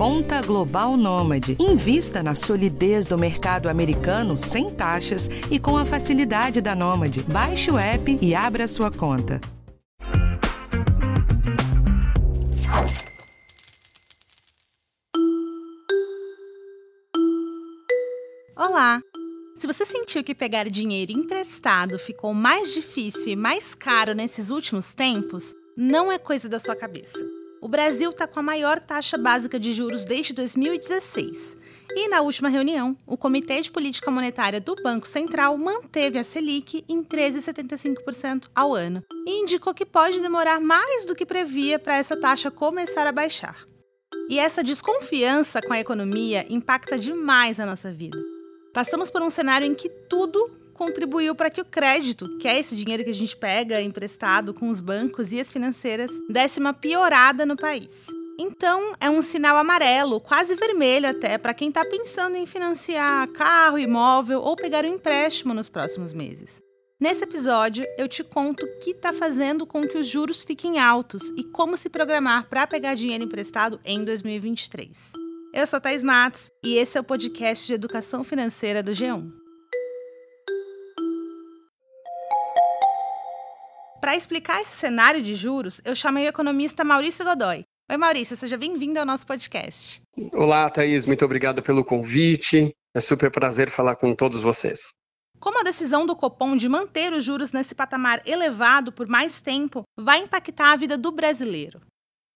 Conta Global Nômade. Invista na solidez do mercado americano sem taxas e com a facilidade da Nômade. Baixe o app e abra sua conta. Olá! Se você sentiu que pegar dinheiro emprestado ficou mais difícil e mais caro nesses últimos tempos, não é coisa da sua cabeça. O Brasil está com a maior taxa básica de juros desde 2016. E na última reunião, o Comitê de Política Monetária do Banco Central manteve a Selic em 13,75% ao ano e indicou que pode demorar mais do que previa para essa taxa começar a baixar. E essa desconfiança com a economia impacta demais a nossa vida. Passamos por um cenário em que tudo contribuiu para que o crédito, que é esse dinheiro que a gente pega emprestado com os bancos e as financeiras, desse uma piorada no país. Então, é um sinal amarelo, quase vermelho até, para quem está pensando em financiar carro, imóvel ou pegar um empréstimo nos próximos meses. Nesse episódio, eu te conto o que está fazendo com que os juros fiquem altos e como se programar para pegar dinheiro emprestado em 2023. Eu sou Thais Matos e esse é o podcast de educação financeira do G1. Para explicar esse cenário de juros, eu chamei o economista Maurício Godoy. Oi, Maurício, seja bem-vindo ao nosso podcast. Olá, Thaís, muito obrigado pelo convite. É super prazer falar com todos vocês. Como a decisão do Copom de manter os juros nesse patamar elevado por mais tempo vai impactar a vida do brasileiro?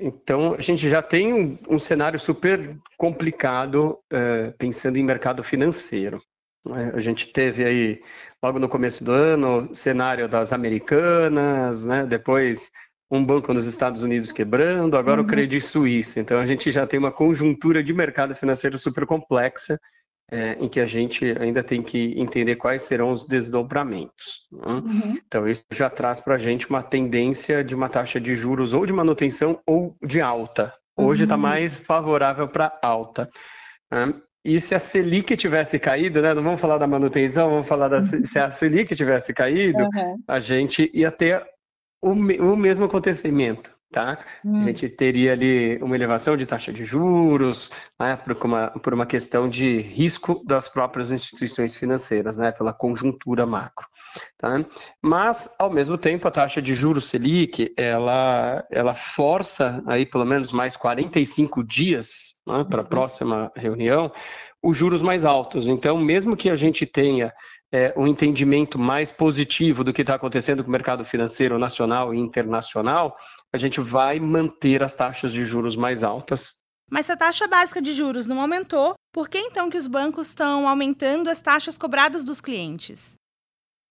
Então, a gente já tem um, um cenário super complicado uh, pensando em mercado financeiro. Né? A gente teve aí, logo no começo do ano, cenário das americanas, né? depois um banco nos Estados Unidos quebrando, agora uhum. o Credit Suisse. Então, a gente já tem uma conjuntura de mercado financeiro super complexa é, em que a gente ainda tem que entender quais serão os desdobramentos. Né? Uhum. Então, isso já traz para a gente uma tendência de uma taxa de juros ou de manutenção ou de alta. Hoje está uhum. mais favorável para alta. Né? E se a Selic tivesse caído, né? não vamos falar da manutenção, vamos falar da uhum. se a Selic tivesse caído, uhum. a gente ia ter o, o mesmo acontecimento tá? Hum. A gente teria ali uma elevação de taxa de juros, né, por, uma, por uma questão de risco das próprias instituições financeiras, né, pela conjuntura macro, tá? Mas, ao mesmo tempo, a taxa de juros Selic, ela, ela força aí pelo menos mais 45 dias né, para a uhum. próxima reunião, os juros mais altos. Então, mesmo que a gente tenha é, um entendimento mais positivo do que está acontecendo com o mercado financeiro nacional e internacional, a gente vai manter as taxas de juros mais altas. Mas se a taxa básica de juros não aumentou, por que então que os bancos estão aumentando as taxas cobradas dos clientes?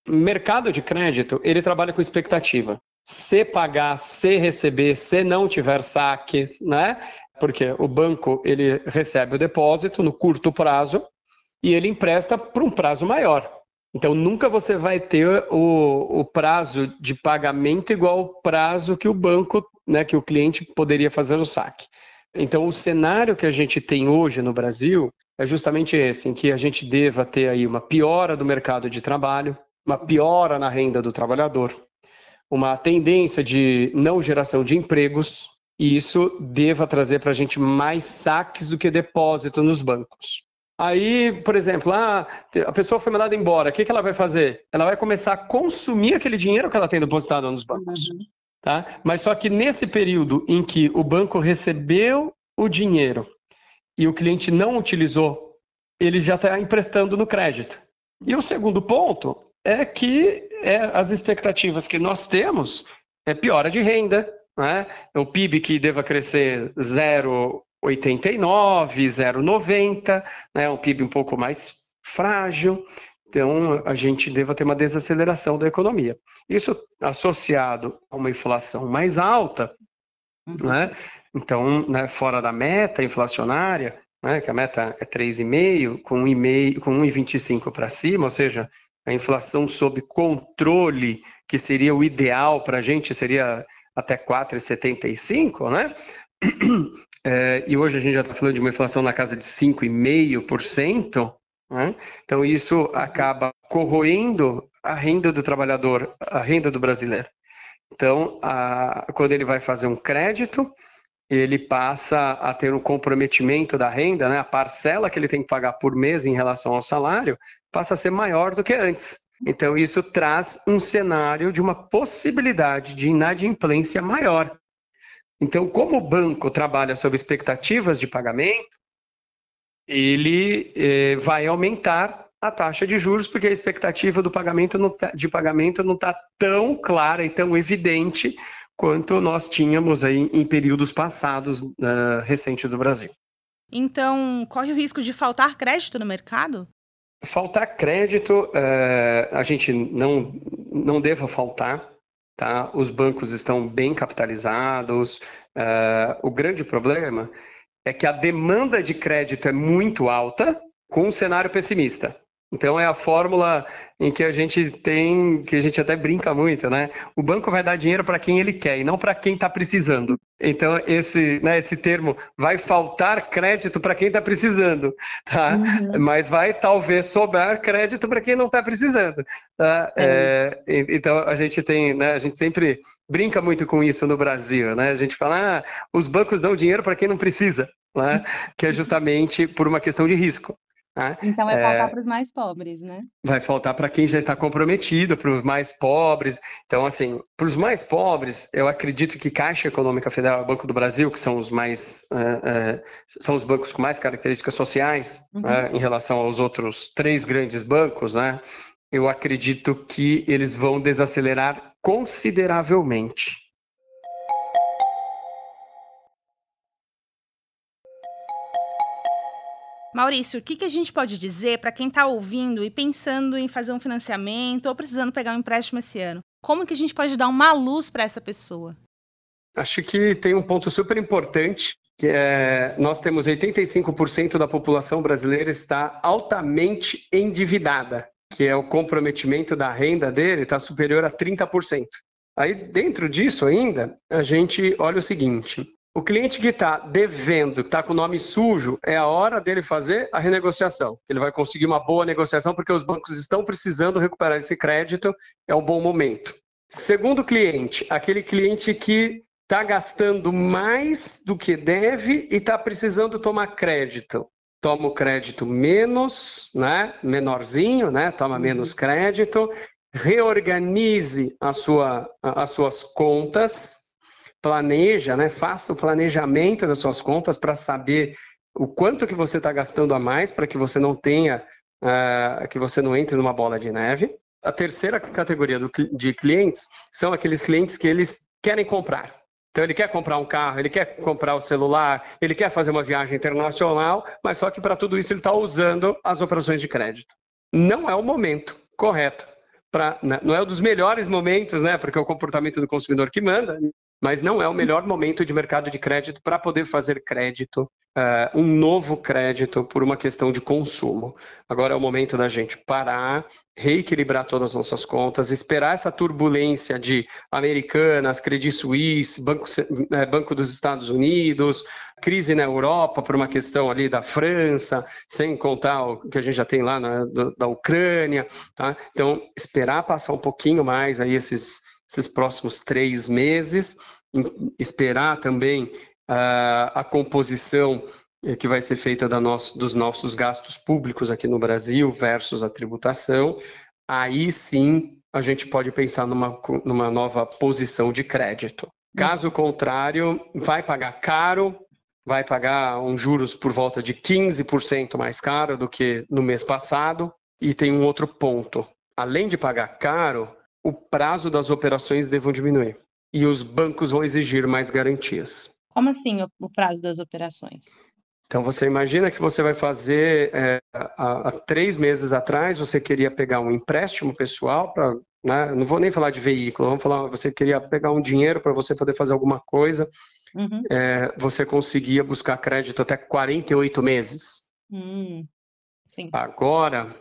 Mercado de crédito, ele trabalha com expectativa. Se pagar, se receber, se não tiver saques, né? Porque o banco, ele recebe o depósito no curto prazo e ele empresta por um prazo maior. Então, nunca você vai ter o, o prazo de pagamento igual ao prazo que o banco, né, que o cliente poderia fazer o saque. Então, o cenário que a gente tem hoje no Brasil é justamente esse, em que a gente deva ter aí uma piora do mercado de trabalho, uma piora na renda do trabalhador, uma tendência de não geração de empregos, e isso deva trazer para a gente mais saques do que depósito nos bancos. Aí, por exemplo, ah, a pessoa foi mandada embora, o que, que ela vai fazer? Ela vai começar a consumir aquele dinheiro que ela tem depositado nos bancos. Uhum. Tá? Mas só que nesse período em que o banco recebeu o dinheiro e o cliente não utilizou, ele já está emprestando no crédito. E o segundo ponto é que é, as expectativas que nós temos é piora de renda, né? o PIB que deva crescer 0 89, 0,90, né, um PIB um pouco mais frágil, então a gente deva ter uma desaceleração da economia. Isso associado a uma inflação mais alta, uhum. né, então né, fora da meta inflacionária, né, que a meta é 3,5, com 1,5, com 1,25 para cima, ou seja, a inflação sob controle, que seria o ideal para a gente, seria até 4,75, né? É, e hoje a gente já está falando de uma inflação na casa de 5,5%, né? então isso acaba corroendo a renda do trabalhador, a renda do brasileiro. Então, a, quando ele vai fazer um crédito, ele passa a ter um comprometimento da renda, né? a parcela que ele tem que pagar por mês em relação ao salário passa a ser maior do que antes. Então, isso traz um cenário de uma possibilidade de inadimplência maior. Então, como o banco trabalha sob expectativas de pagamento, ele eh, vai aumentar a taxa de juros, porque a expectativa do pagamento tá, de pagamento não está tão clara e tão evidente quanto nós tínhamos aí em períodos passados uh, recentes do Brasil. Então, corre o risco de faltar crédito no mercado? Faltar crédito, uh, a gente não, não deva faltar. Tá? Os bancos estão bem capitalizados. Uh, o grande problema é que a demanda de crédito é muito alta com um cenário pessimista. Então é a fórmula em que a gente tem, que a gente até brinca muito, né? O banco vai dar dinheiro para quem ele quer e não para quem está precisando. Então esse, né, esse termo vai faltar crédito para quem está precisando, tá? Uhum. Mas vai talvez sobrar crédito para quem não está precisando. Tá? É. É, então a gente tem, né, a gente sempre brinca muito com isso no Brasil, né? A gente fala, ah, os bancos dão dinheiro para quem não precisa. Né? que é justamente por uma questão de risco. Né? Então vai faltar é, para os mais pobres, né? Vai faltar para quem já está comprometido, para os mais pobres. Então, assim, para os mais pobres, eu acredito que Caixa Econômica Federal Banco do Brasil, que são os mais uh, uh, são os bancos com mais características sociais uhum. uh, em relação aos outros três grandes bancos, né? Eu acredito que eles vão desacelerar consideravelmente Maurício, o que, que a gente pode dizer para quem está ouvindo e pensando em fazer um financiamento ou precisando pegar um empréstimo esse ano? Como que a gente pode dar uma luz para essa pessoa? Acho que tem um ponto super importante, que é nós temos 85% da população brasileira está altamente endividada, que é o comprometimento da renda dele está superior a 30%. Aí dentro disso ainda, a gente olha o seguinte, o cliente que está devendo, que está com o nome sujo, é a hora dele fazer a renegociação. Ele vai conseguir uma boa negociação porque os bancos estão precisando recuperar esse crédito, é um bom momento. Segundo cliente, aquele cliente que está gastando mais do que deve e está precisando tomar crédito. Toma o crédito menos, né? menorzinho, né? toma uhum. menos crédito, reorganize a sua, as suas contas, planeja, né? Faça o planejamento das suas contas para saber o quanto que você está gastando a mais para que você não tenha, uh, que você não entre numa bola de neve. A terceira categoria do, de clientes são aqueles clientes que eles querem comprar. Então ele quer comprar um carro, ele quer comprar o celular, ele quer fazer uma viagem internacional, mas só que para tudo isso ele está usando as operações de crédito. Não é o momento correto. Pra, né, não é um dos melhores momentos, né? Porque é o comportamento do consumidor que manda mas não é o melhor momento de mercado de crédito para poder fazer crédito, uh, um novo crédito por uma questão de consumo. Agora é o momento da gente parar, reequilibrar todas as nossas contas, esperar essa turbulência de Americanas, Credit Suisse, Banco, eh, Banco dos Estados Unidos, crise na Europa por uma questão ali da França, sem contar o que a gente já tem lá na, da Ucrânia. Tá? Então, esperar passar um pouquinho mais aí esses esses próximos três meses, esperar também uh, a composição eh, que vai ser feita nosso, dos nossos gastos públicos aqui no Brasil versus a tributação, aí sim a gente pode pensar numa, numa nova posição de crédito. Caso contrário, vai pagar caro, vai pagar um juros por volta de 15% mais caro do que no mês passado. E tem um outro ponto: além de pagar caro, o prazo das operações devam diminuir e os bancos vão exigir mais garantias. Como assim o prazo das operações? Então você imagina que você vai fazer é, há, há, três meses atrás você queria pegar um empréstimo pessoal para, né, não vou nem falar de veículo, vamos falar você queria pegar um dinheiro para você poder fazer alguma coisa, uhum. é, você conseguia buscar crédito até 48 meses. Hum, Agora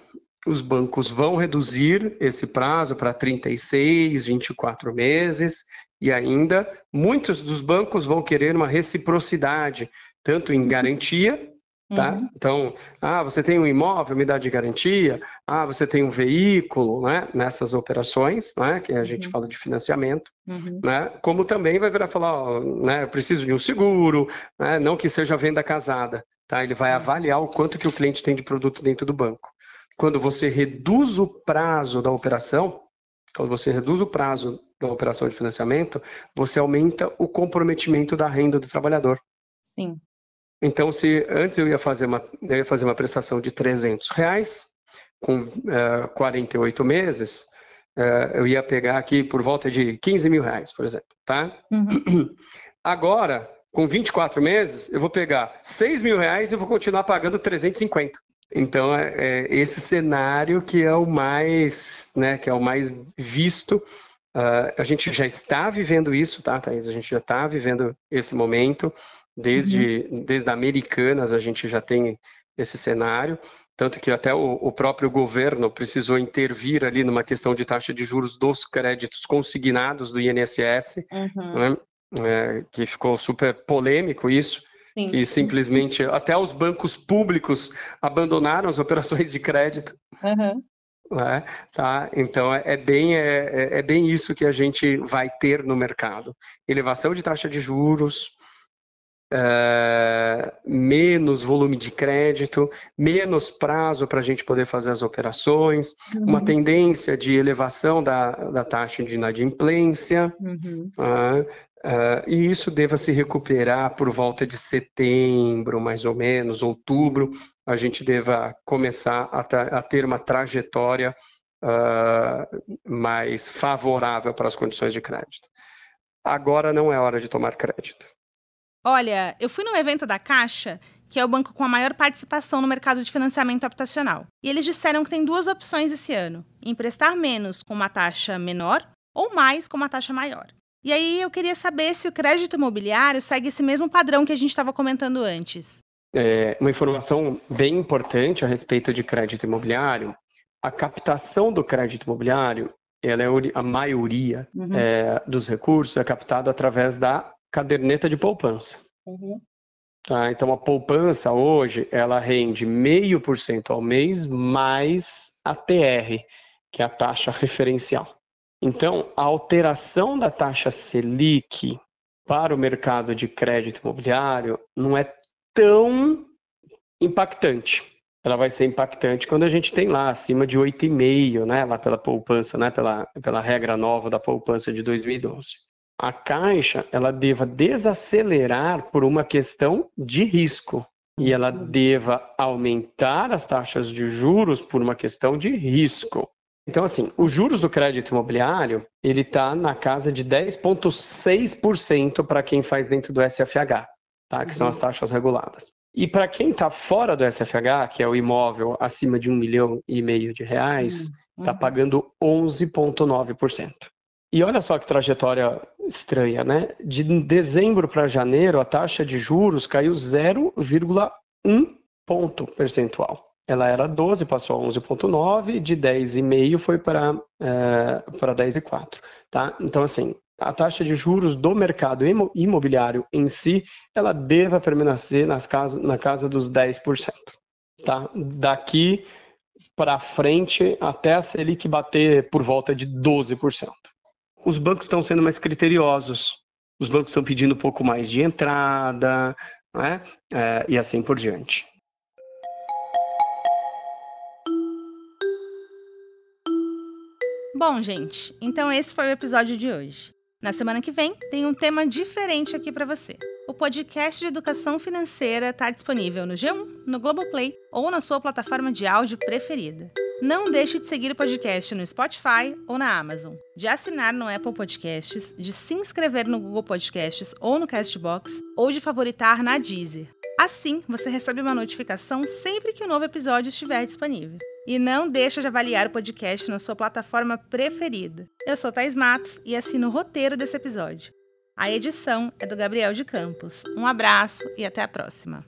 os bancos vão reduzir esse prazo para 36, 24 meses e ainda muitos dos bancos vão querer uma reciprocidade, tanto em garantia Tá? Uhum. Então, ah, você tem um imóvel, me dá de garantia, ah, você tem um veículo, né? Nessas operações, né? Que a gente uhum. fala de financiamento, uhum. né? Como também vai virar falar, ó, né? Eu preciso de um seguro, né? Não que seja venda casada, tá? Ele vai uhum. avaliar o quanto que o cliente tem de produto dentro do banco. Quando você reduz o prazo da operação, quando você reduz o prazo da operação de financiamento, você aumenta o comprometimento da renda do trabalhador. Sim. Então, se antes eu ia fazer uma, eu ia fazer uma prestação de 300 reais, com uh, eh, 48 meses, uh, eu ia pegar aqui por volta de 15 mil reais, por exemplo, tá? Uhum. Agora, com 24 meses, eu vou pegar 6 mil reais e vou continuar pagando 350. Então, é, é esse cenário que é o mais, né, que é o mais visto. Uh, a gente já está vivendo isso, tá, Thaís? A gente já está vivendo esse momento. Desde, uhum. desde Americanas a gente já tem esse cenário, tanto que até o, o, próprio governo precisou intervir ali numa questão de taxa de juros dos créditos consignados do INSS, uhum. né? é, que ficou super polêmico isso, Sim. que simplesmente até os bancos públicos abandonaram as operações de crédito. Uhum. É, tá? Então é, é bem é, é, é, bem isso que a gente vai ter no mercado: elevação de taxa de juros, uh, menos volume de crédito, menos prazo para a gente poder fazer as operações, uhum. uma tendência de elevação da, da taxa de inadimplência, uhum. uh, uh, e isso deva se recuperar por volta de setembro, mais ou menos, outubro, a gente deva começar a, a ter uma trajetória mais favorável para as condições de crédito. Agora não é hora de tomar crédito. Olha, eu fui num evento da Caixa, que é o banco com a maior participação no mercado de financiamento habitacional. E eles disseram que tem duas opções esse ano: emprestar menos com uma taxa menor ou mais com uma taxa maior. E aí eu queria saber se o crédito imobiliário segue esse mesmo padrão que a gente estava comentando antes. É, uma informação bem importante a respeito de crédito imobiliário: a captação do crédito imobiliário, ela é a maioria uhum. é, dos recursos é captado através da caderneta de poupança. Uhum. Tá? Então, a poupança hoje, ela rende meio por cento ao mês mais a TR, que é a taxa referencial. Então, a alteração da taxa Selic para o mercado de crédito imobiliário não é tão impactante. Ela vai ser impactante quando a gente tem lá acima de 8,5, né, lá pela poupança, né, pela, pela regra nova da poupança de 2012 a Caixa ela deva desacelerar por uma questão de risco e ela deva aumentar as taxas de juros por uma questão de risco. Então, assim, os juros do crédito imobiliário, ele está na casa de 10,6% para quem faz dentro do SFH, tá? que são as taxas reguladas. E para quem está fora do SFH, que é o imóvel acima de um milhão e meio de reais, está uhum. pagando 11,9%. E olha só que trajetória estranha, né? De dezembro para janeiro, a taxa de juros caiu 0,1 ponto percentual. Ela era 12, passou a 11,9, de 10,5 foi para é, para 10,4, tá? Então, assim, a taxa de juros do mercado imobiliário em si, ela deva permanecer nas casa, na casa dos 10%, tá? Daqui para frente, até a Selic bater por volta de 12% os bancos estão sendo mais criteriosos. Os bancos estão pedindo um pouco mais de entrada, né? É, e assim por diante. Bom, gente, então esse foi o episódio de hoje. Na semana que vem, tem um tema diferente aqui para você. O podcast de educação financeira está disponível no G1, no Globoplay ou na sua plataforma de áudio preferida. Não deixe de seguir o podcast no Spotify ou na Amazon, de assinar no Apple Podcasts, de se inscrever no Google Podcasts ou no Castbox, ou de favoritar na Deezer. Assim, você recebe uma notificação sempre que um novo episódio estiver disponível. E não deixe de avaliar o podcast na sua plataforma preferida. Eu sou Thais Matos e assino o roteiro desse episódio. A edição é do Gabriel de Campos. Um abraço e até a próxima.